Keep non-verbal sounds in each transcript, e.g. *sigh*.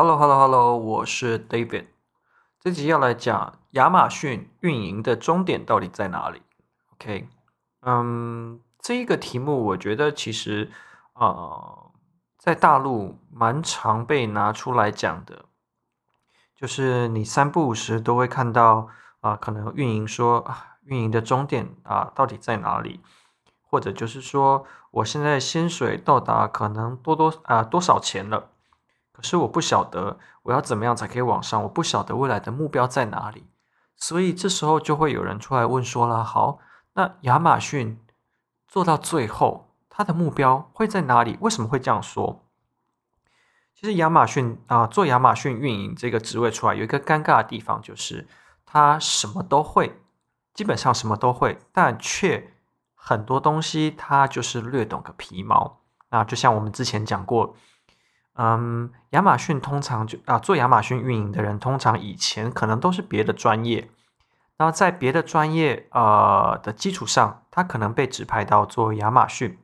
Hello，Hello，Hello，我是 David。这集要来讲亚马逊运营的终点到底在哪里？OK，嗯，这一个题目我觉得其实啊、在大陆蛮常被拿出来讲的，就是你三不五时都会看到啊、可能运营说，运营的终点啊、到底在哪里？或者就是说，我现在薪水到达可能多多啊、多少钱了？可是我不晓得我要怎么样才可以往上，我不晓得未来的目标在哪里，所以这时候就会有人出来问说了：好，那亚马逊做到最后，它的目标会在哪里？为什么会这样说？其实亚马逊啊、做亚马逊运营这个职位出来，有一个尴尬的地方，就是他什么都会，基本上什么都会，但却很多东西他就是略懂个皮毛。那就像我们之前讲过。嗯，亚马逊通常就啊，做亚马逊运营的人，通常以前可能都是别的专业，然后在别的专业呃的基础上，他可能被指派到做亚马逊，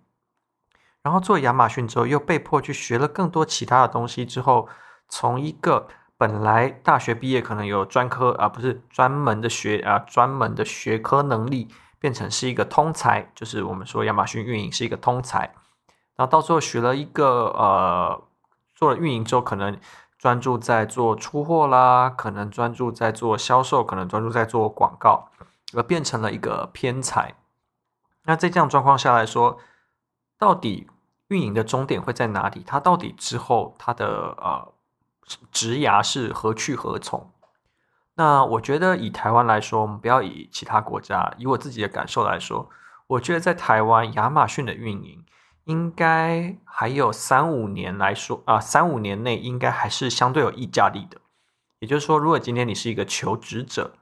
然后做亚马逊之后，又被迫去学了更多其他的东西之后，从一个本来大学毕业可能有专科啊，不是专门的学啊，专门的学科能力，变成是一个通才，就是我们说亚马逊运营是一个通才，然后到最后学了一个呃。做了运营之后，可能专注在做出货啦，可能专注在做销售，可能专注在做广告，而变成了一个偏财。那在这样状况下来说，到底运营的终点会在哪里？它到底之后它的呃职涯是何去何从？那我觉得以台湾来说，我们不要以其他国家，以我自己的感受来说，我觉得在台湾亚马逊的运营。应该还有三五年来说啊，三五年内应该还是相对有议价力的。也就是说，如果今天你是一个求职者，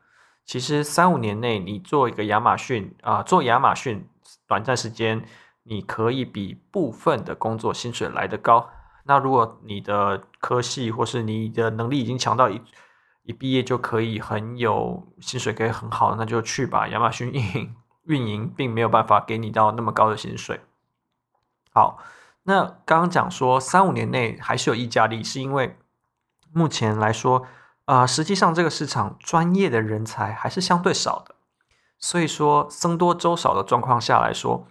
其实三五年内你做一个亚马逊啊，做亚马逊短暂时间，你可以比部分的工作薪水来得高。那如果你的科系或是你的能力已经强到一一毕业就可以很有薪水，可以很好，那就去吧。亚马逊运营运营并没有办法给你到那么高的薪水。好，那刚刚讲说三五年内还是有溢价力，是因为目前来说，啊、呃，实际上这个市场专业的人才还是相对少的，所以说僧多粥少的状况下来说，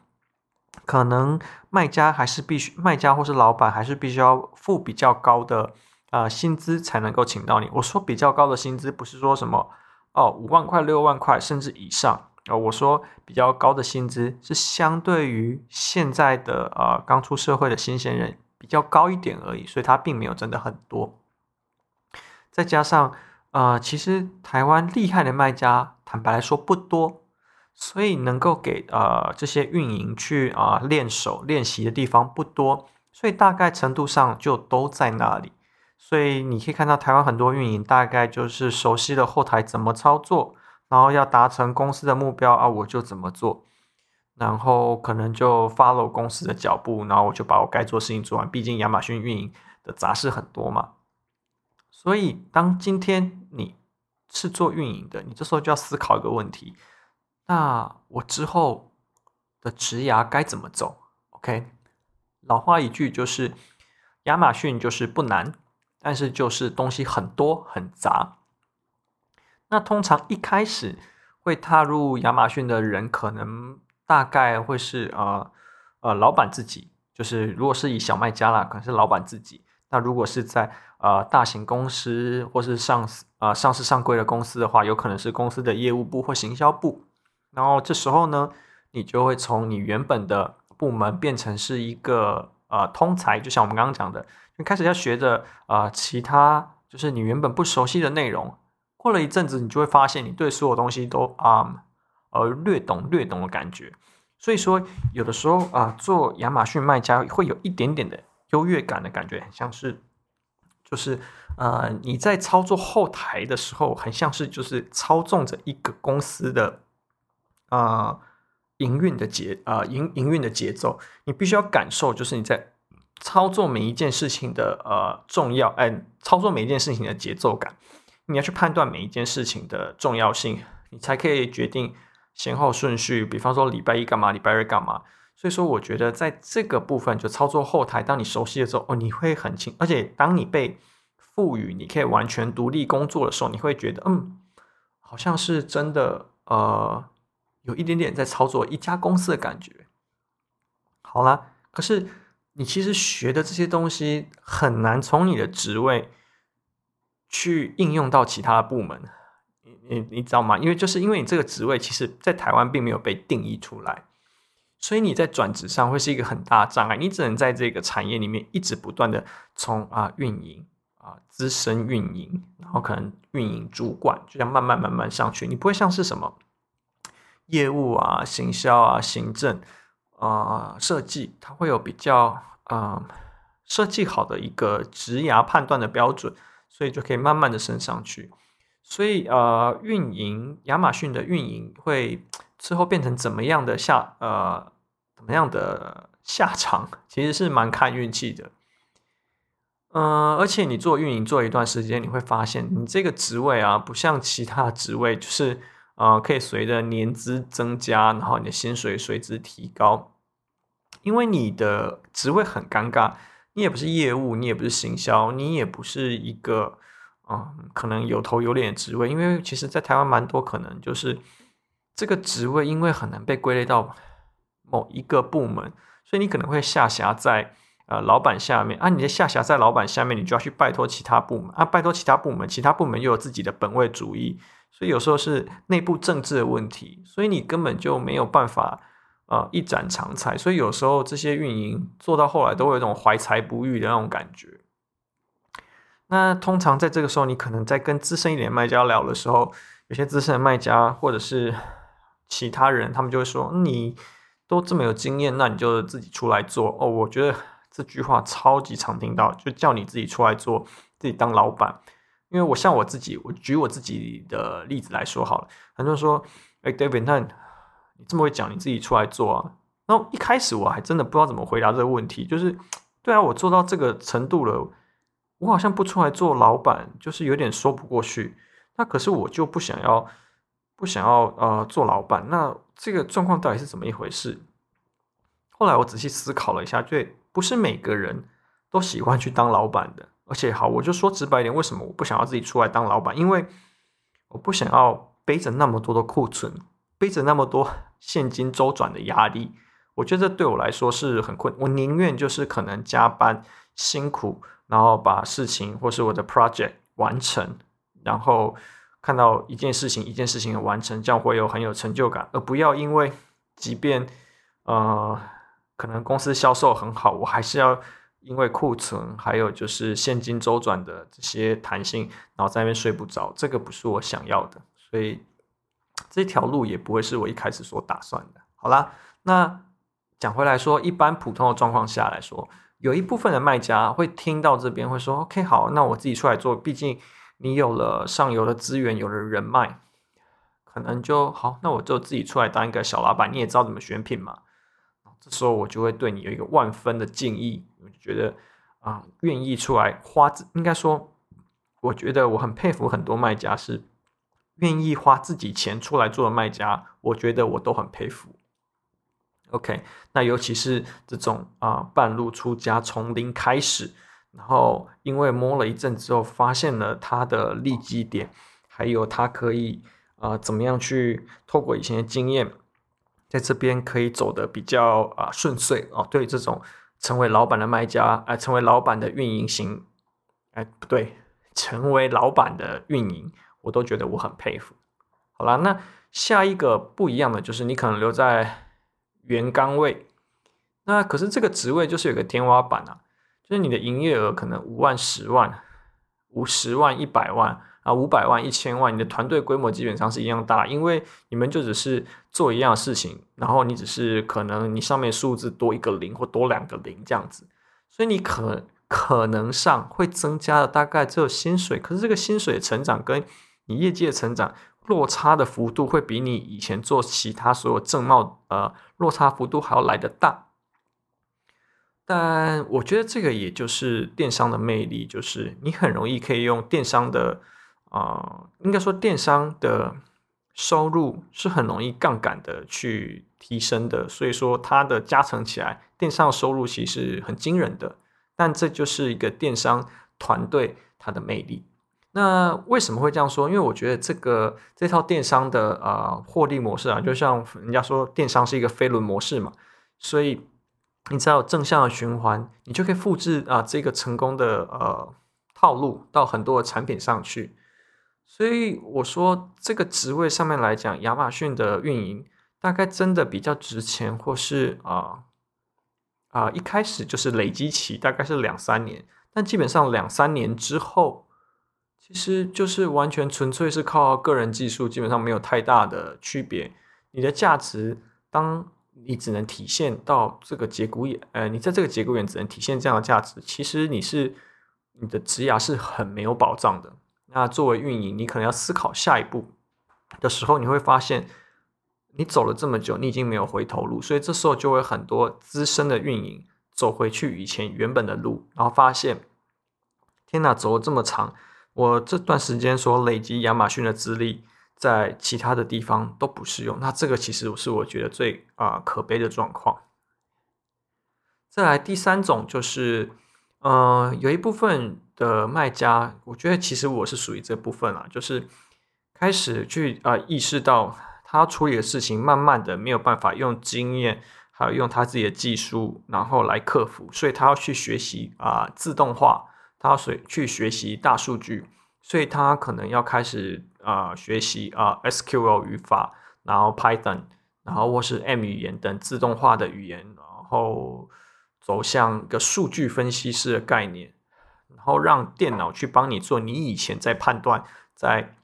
可能卖家还是必须卖家或是老板还是必须要付比较高的、呃、薪资才能够请到你。我说比较高的薪资，不是说什么哦五万块六万块甚至以上。呃，我说比较高的薪资是相对于现在的呃刚出社会的新鲜人比较高一点而已，所以它并没有真的很多。再加上呃，其实台湾厉害的卖家，坦白来说不多，所以能够给呃这些运营去啊、呃、练手练习的地方不多，所以大概程度上就都在那里。所以你可以看到台湾很多运营大概就是熟悉了后台怎么操作。然后要达成公司的目标啊，我就怎么做，然后可能就 follow 公司的脚步，然后我就把我该做的事情做完。毕竟亚马逊运营的杂事很多嘛，所以当今天你是做运营的，你这时候就要思考一个问题：那我之后的职涯该怎么走？OK，老话一句就是，亚马逊就是不难，但是就是东西很多很杂。那通常一开始会踏入亚马逊的人，可能大概会是呃呃老板自己，就是如果是以小卖家啦，可能是老板自己。那如果是在呃大型公司或是上市呃上市上柜的公司的话，有可能是公司的业务部或行销部。然后这时候呢，你就会从你原本的部门变成是一个呃通才，就像我们刚刚讲的，就开始要学着呃其他就是你原本不熟悉的内容。过了一阵子，你就会发现你对所有东西都啊呃略懂略懂的感觉。所以说，有的时候啊、做亚马逊卖家会有一点点的优越感的感觉，很像是就是呃你在操作后台的时候，很像是就是操纵着一个公司的啊营运的节啊营营运的节奏。你必须要感受，就是你在操作每一件事情的呃重要，哎、操作每一件事情的节奏感。你要去判断每一件事情的重要性，你才可以决定先后顺序。比方说礼拜一干嘛，礼拜二干嘛。所以说，我觉得在这个部分就操作后台，当你熟悉的时候，哦，你会很轻。而且当你被赋予你可以完全独立工作的时候，你会觉得嗯，好像是真的呃，有一点点在操作一家公司的感觉。好啦，可是你其实学的这些东西很难从你的职位去应用到其他的部门，你你你知道吗？因为就是因为你这个职位其实在台湾并没有被定义出来，所以你在转职上会是一个很大的障碍。你只能在这个产业里面一直不断的从啊运营啊资深运营，然后可能运营主管，就这样慢慢慢慢上去。你不会像是什么业务啊、行销啊、行政。啊、设计它会有比较啊、设计好的一个职涯判断的标准，所以就可以慢慢的升上去。所以呃，运营亚马逊的运营会最后变成怎么样的下呃怎么样的下场，*laughs* 其实是蛮看运气的。嗯、而且你做运营做一段时间，你会发现你这个职位啊，不像其他职位，就是呃可以随着年资增加，然后你的薪水随之提高。因为你的职位很尴尬，你也不是业务，你也不是行销，你也不是一个嗯，可能有头有脸的职位。因为其实，在台湾蛮多可能就是这个职位，因为很难被归类到某一个部门，所以你可能会下辖在呃老板下面啊。你的下辖在老板下面，你就要去拜托其他部门啊，拜托其他部门，其他部门又有自己的本位主义，所以有时候是内部政治的问题，所以你根本就没有办法。啊，一展长才，所以有时候这些运营做到后来都会有一种怀才不遇的那种感觉。那通常在这个时候，你可能在跟资深一点卖家聊的时候，有些资深的卖家或者是其他人，他们就会说：“你都这么有经验，那你就自己出来做。”哦，我觉得这句话超级常听到，就叫你自己出来做，自己当老板。因为我像我自己，我举我自己的例子来说好了，很多人说：“哎，David，那……”这么会讲，你自己出来做啊？然后一开始我还真的不知道怎么回答这个问题，就是对啊，我做到这个程度了，我好像不出来做老板，就是有点说不过去。那可是我就不想要，不想要呃做老板。那这个状况到底是怎么一回事？后来我仔细思考了一下，对，不是每个人都喜欢去当老板的。而且好，我就说直白一点，为什么我不想要自己出来当老板？因为我不想要背着那么多的库存。背着那么多现金周转的压力，我觉得对我来说是很困。我宁愿就是可能加班辛苦，然后把事情或是我的 project 完成，然后看到一件事情一件事情的完成，这样会有很有成就感，而不要因为即便呃可能公司销售很好，我还是要因为库存还有就是现金周转的这些弹性，然后在那边睡不着，这个不是我想要的，所以。这条路也不会是我一开始所打算的。好啦，那讲回来说，一般普通的状况下来说，有一部分的卖家会听到这边会说：“OK，好，那我自己出来做。毕竟你有了上游的资源，有了人脉，可能就好。那我就自己出来当一个小老板。你也知道怎么选品嘛。这时候我就会对你有一个万分的敬意，我就觉得啊，愿意出来花，应该说，我觉得我很佩服很多卖家是。愿意花自己钱出来做的卖家，我觉得我都很佩服。OK，那尤其是这种啊、半路出家，从零开始，然后因为摸了一阵之后，发现了他的利基点，还有他可以啊、怎么样去透过以前的经验，在这边可以走得比较啊、顺遂哦。对这种成为老板的卖家，哎、成为老板的运营型，哎，不对，成为老板的运营。我都觉得我很佩服。好啦，那下一个不一样的就是你可能留在原岗位，那可是这个职位就是有个天花板啊，就是你的营业额可能五万、十万、五十万、一百万啊、五百万、一千万，你的团队规模基本上是一样大，因为你们就只是做一样事情，然后你只是可能你上面数字多一个零或多两个零这样子，所以你可可能上会增加的大概只有薪水，可是这个薪水成长跟你业绩的成长落差的幅度会比你以前做其他所有正贸呃落差幅度还要来得大，但我觉得这个也就是电商的魅力，就是你很容易可以用电商的啊、呃，应该说电商的收入是很容易杠杆的去提升的，所以说它的加成起来，电商的收入其实很惊人的，但这就是一个电商团队它的魅力。那为什么会这样说？因为我觉得这个这套电商的呃获利模式啊，就像人家说电商是一个飞轮模式嘛，所以你只要正向的循环，你就可以复制啊这个成功的呃套路到很多的产品上去。所以我说这个职位上面来讲，亚马逊的运营大概真的比较值钱，或是啊啊、一开始就是累积期大概是两三年，但基本上两三年之后。其实就是完全纯粹是靠个人技术，基本上没有太大的区别。你的价值，当你只能体现到这个节骨眼，呃，你在这个节骨眼只能体现这样的价值，其实你是你的职涯是很没有保障的。那作为运营，你可能要思考下一步的时候，你会发现你走了这么久，你已经没有回头路，所以这时候就会很多资深的运营走回去以前原本的路，然后发现，天哪，走了这么长。我这段时间所累积亚马逊的资历，在其他的地方都不适用。那这个其实是我觉得最啊、可悲的状况。再来第三种就是，呃，有一部分的卖家，我觉得其实我是属于这部分啊，就是开始去啊、意识到他处理的事情，慢慢的没有办法用经验，还有用他自己的技术，然后来克服，所以他要去学习啊、自动化。他要去学习大数据，所以他可能要开始啊、呃、学习啊、呃、SQL 语法，然后 Python，然后或是 M 语言等自动化的语言，然后走向一个数据分析师的概念，然后让电脑去帮你做你以前在判断在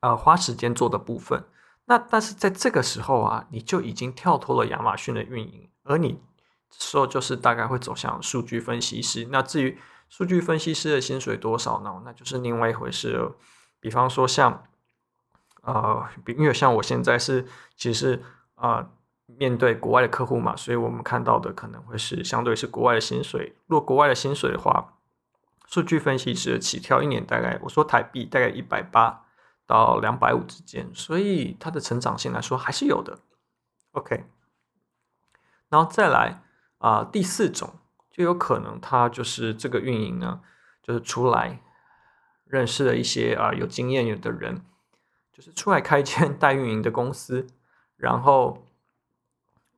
呃花时间做的部分。那但是在这个时候啊，你就已经跳脱了亚马逊的运营，而你说就是大概会走向数据分析师。那至于数据分析师的薪水多少呢？那就是另外一回事了。比方说像，呃，因为像我现在是其实是呃面对国外的客户嘛，所以我们看到的可能会是相对是国外的薪水。若国外的薪水的话，数据分析师起跳一年大概我说台币大概一百八到两百五之间，所以它的成长性来说还是有的。OK，然后再来啊、第四种。就有可能他就是这个运营呢，就是出来认识了一些啊有经验的人，就是出来开一间 *laughs* 代运营的公司，然后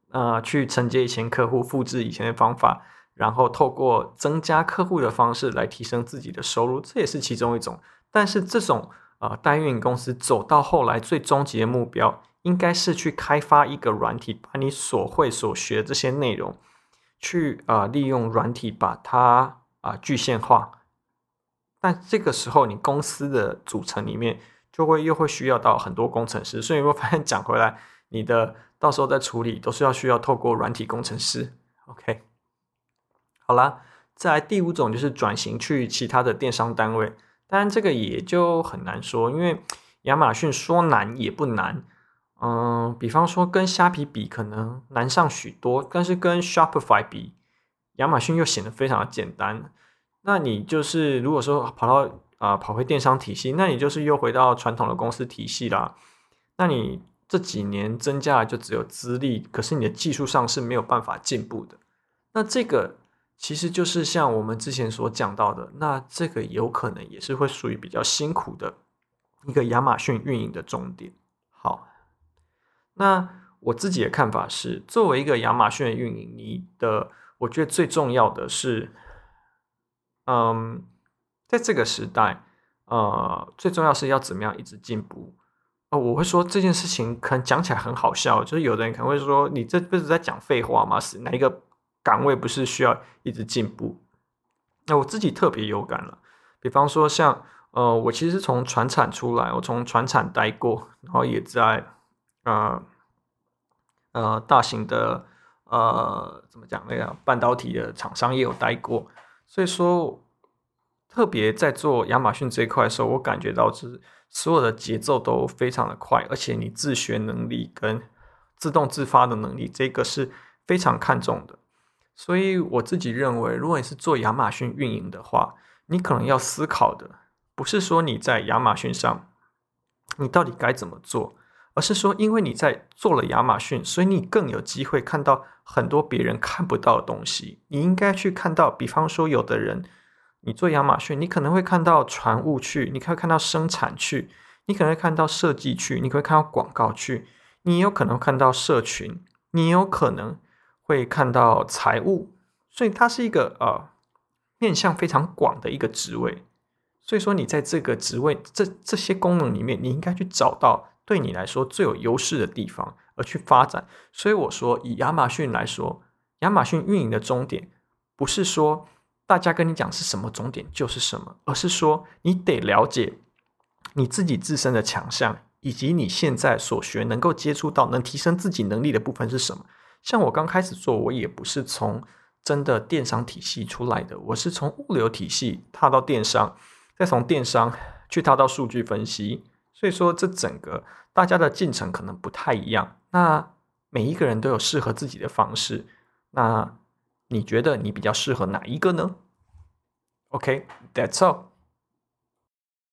呃去承接以前客户，复制以前的方法，然后透过增加客户的方式来提升自己的收入，这也是其中一种。但是这种啊代运营公司走到后来，最终极的目标应该是去开发一个软体，把你所会所学这些内容。去啊、利用软体把它啊、呃、具现化，但这个时候你公司的组成里面就会又会需要到很多工程师，所以我发现讲回来，你的到时候再处理都是要需要透过软体工程师。OK，好啦，再来第五种就是转型去其他的电商单位，当然这个也就很难说，因为亚马逊说难也不难。嗯，比方说跟虾皮比可能难上许多，但是跟 Shopify 比，亚马逊又显得非常的简单。那你就是如果说跑到啊、跑回电商体系，那你就是又回到传统的公司体系啦。那你这几年增加的就只有资历，可是你的技术上是没有办法进步的。那这个其实就是像我们之前所讲到的，那这个有可能也是会属于比较辛苦的一个亚马逊运营的重点。那我自己的看法是，作为一个亚马逊的运营，你的我觉得最重要的是，嗯，在这个时代，呃，最重要是要怎么样一直进步。哦，我会说这件事情可能讲起来很好笑，就是有的人可能会说，你这辈子在讲废话吗？是哪一个岗位不是需要一直进步？那我自己特别有感了，比方说像，呃，我其实从船产出来，我从船产待过，然后也在。呃呃，大型的呃，怎么讲那个半导体的厂商也有待过，所以说特别在做亚马逊这一块的时候，我感觉到是所有的节奏都非常的快，而且你自学能力跟自动自发的能力，这个是非常看重的。所以我自己认为，如果你是做亚马逊运营的话，你可能要思考的不是说你在亚马逊上你到底该怎么做。而是说，因为你在做了亚马逊，所以你更有机会看到很多别人看不到的东西。你应该去看到，比方说，有的人你做亚马逊，你可能会看到船务去，你可以看到生产去，你可能会看到设计去，你可以看到广告去，你也有可能看到社群，你也有可能会看到财务，所以它是一个呃面向非常广的一个职位。所以说，你在这个职位这这些功能里面，你应该去找到对你来说最有优势的地方而去发展。所以我说，以亚马逊来说，亚马逊运营的终点不是说。大家跟你讲是什么终点就是什么，而是说你得了解你自己自身的强项，以及你现在所学能够接触到能提升自己能力的部分是什么。像我刚开始做，我也不是从真的电商体系出来的，我是从物流体系踏到电商，再从电商去踏到数据分析。所以说，这整个大家的进程可能不太一样。那每一个人都有适合自己的方式。那你觉得你比较适合哪一个呢？OK，that's all。